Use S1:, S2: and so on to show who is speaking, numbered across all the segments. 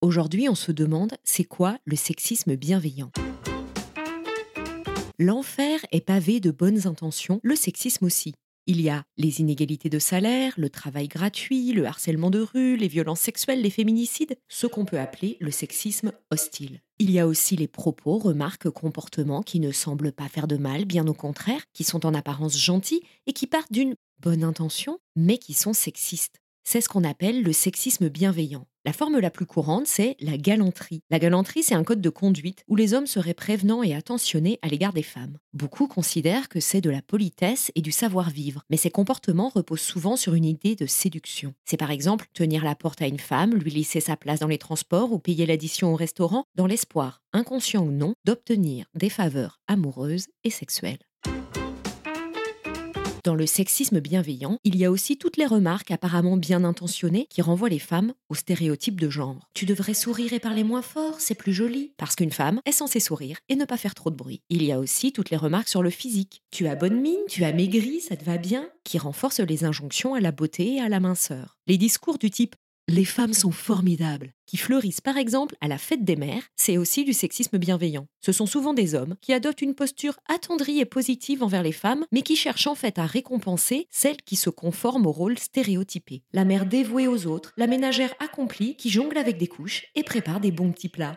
S1: Aujourd'hui, on se demande, c'est quoi le sexisme bienveillant? L'enfer est pavé de bonnes intentions, le sexisme aussi. Il y a les inégalités de salaire, le travail gratuit, le harcèlement de rue, les violences sexuelles, les féminicides, ce qu'on peut appeler le sexisme hostile. Il y a aussi les propos, remarques, comportements qui ne semblent pas faire de mal, bien au contraire, qui sont en apparence gentils et qui partent d'une bonne intention, mais qui sont sexistes. C'est ce qu'on appelle le sexisme bienveillant. La forme la plus courante, c'est la galanterie. La galanterie, c'est un code de conduite où les hommes seraient prévenants et attentionnés à l'égard des femmes. Beaucoup considèrent que c'est de la politesse et du savoir-vivre, mais ces comportements reposent souvent sur une idée de séduction. C'est par exemple tenir la porte à une femme, lui laisser sa place dans les transports ou payer l'addition au restaurant dans l'espoir, inconscient ou non, d'obtenir des faveurs amoureuses et sexuelles. Dans le sexisme bienveillant, il y a aussi toutes les remarques apparemment bien intentionnées qui renvoient les femmes aux stéréotypes de genre. Tu devrais sourire et parler moins fort, c'est plus joli. Parce qu'une femme est censée sourire et ne pas faire trop de bruit. Il y a aussi toutes les remarques sur le physique. Tu as bonne mine, tu as maigri, ça te va bien, qui renforcent les injonctions à la beauté et à la minceur. Les discours du type les femmes sont formidables, qui fleurissent par exemple à la fête des mères, c'est aussi du sexisme bienveillant. Ce sont souvent des hommes qui adoptent une posture attendrie et positive envers les femmes, mais qui cherchent en fait à récompenser celles qui se conforment au rôle stéréotypé. La mère dévouée aux autres, la ménagère accomplie qui jongle avec des couches et prépare des bons petits plats.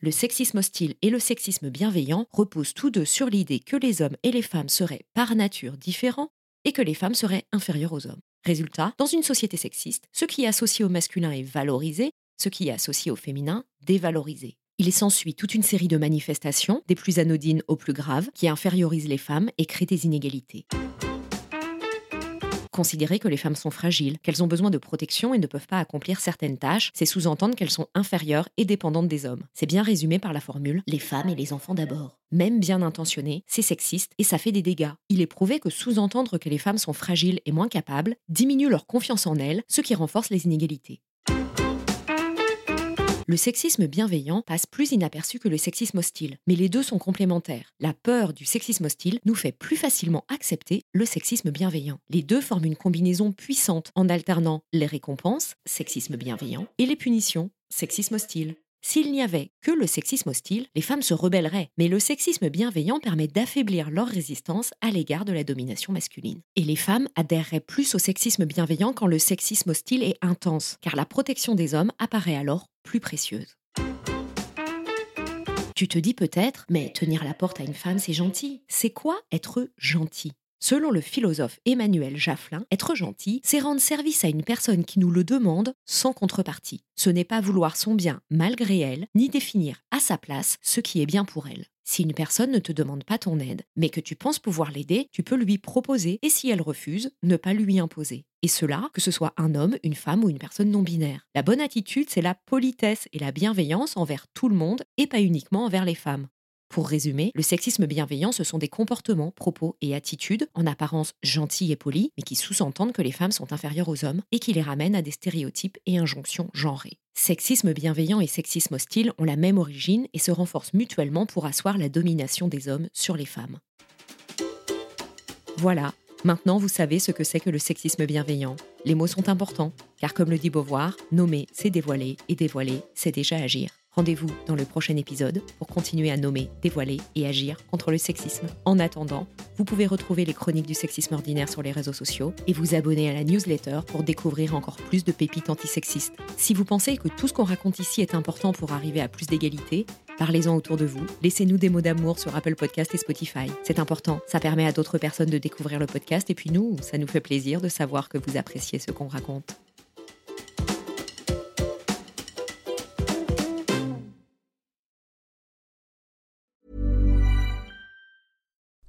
S1: Le sexisme hostile et le sexisme bienveillant reposent tous deux sur l'idée que les hommes et les femmes seraient par nature différents et que les femmes seraient inférieures aux hommes. Résultat, dans une société sexiste, ce qui est associé au masculin est valorisé, ce qui est associé au féminin dévalorisé. Il s'ensuit toute une série de manifestations, des plus anodines aux plus graves, qui infériorisent les femmes et créent des inégalités. Considérer que les femmes sont fragiles, qu'elles ont besoin de protection et ne peuvent pas accomplir certaines tâches, c'est sous-entendre qu'elles sont inférieures et dépendantes des hommes. C'est bien résumé par la formule les femmes et les enfants d'abord. Même bien intentionné, c'est sexiste et ça fait des dégâts. Il est prouvé que sous-entendre que les femmes sont fragiles et moins capables diminue leur confiance en elles, ce qui renforce les inégalités le sexisme bienveillant passe plus inaperçu que le sexisme hostile, mais les deux sont complémentaires. La peur du sexisme hostile nous fait plus facilement accepter le sexisme bienveillant. Les deux forment une combinaison puissante en alternant les récompenses, sexisme bienveillant, et les punitions, sexisme hostile. S'il n'y avait que le sexisme hostile, les femmes se rebelleraient, mais le sexisme bienveillant permet d'affaiblir leur résistance à l'égard de la domination masculine. Et les femmes adhéreraient plus au sexisme bienveillant quand le sexisme hostile est intense, car la protection des hommes apparaît alors plus précieuse. Tu te dis peut-être, mais tenir la porte à une femme, c'est gentil. C'est quoi être gentil? Selon le philosophe Emmanuel Jafflin, être gentil, c'est rendre service à une personne qui nous le demande sans contrepartie. Ce n'est pas vouloir son bien malgré elle, ni définir à sa place ce qui est bien pour elle. Si une personne ne te demande pas ton aide, mais que tu penses pouvoir l'aider, tu peux lui proposer et si elle refuse, ne pas lui imposer. Et cela, que ce soit un homme, une femme ou une personne non binaire. La bonne attitude, c'est la politesse et la bienveillance envers tout le monde et pas uniquement envers les femmes. Pour résumer, le sexisme bienveillant, ce sont des comportements, propos et attitudes, en apparence gentils et polis, mais qui sous-entendent que les femmes sont inférieures aux hommes et qui les ramènent à des stéréotypes et injonctions genrées. Sexisme bienveillant et sexisme hostile ont la même origine et se renforcent mutuellement pour asseoir la domination des hommes sur les femmes. Voilà, maintenant vous savez ce que c'est que le sexisme bienveillant. Les mots sont importants, car comme le dit Beauvoir, nommer c'est dévoiler et dévoiler c'est déjà agir. Rendez-vous dans le prochain épisode pour continuer à nommer, dévoiler et agir contre le sexisme. En attendant, vous pouvez retrouver les chroniques du sexisme ordinaire sur les réseaux sociaux et vous abonner à la newsletter pour découvrir encore plus de pépites antisexistes. Si vous pensez que tout ce qu'on raconte ici est important pour arriver à plus d'égalité, Parlez-en autour de vous. Laissez-nous des mots d'amour sur Apple Podcast et Spotify. C'est important. Ça permet à d'autres personnes de découvrir le podcast et puis nous, ça nous fait plaisir de savoir que vous appréciez ce qu'on raconte.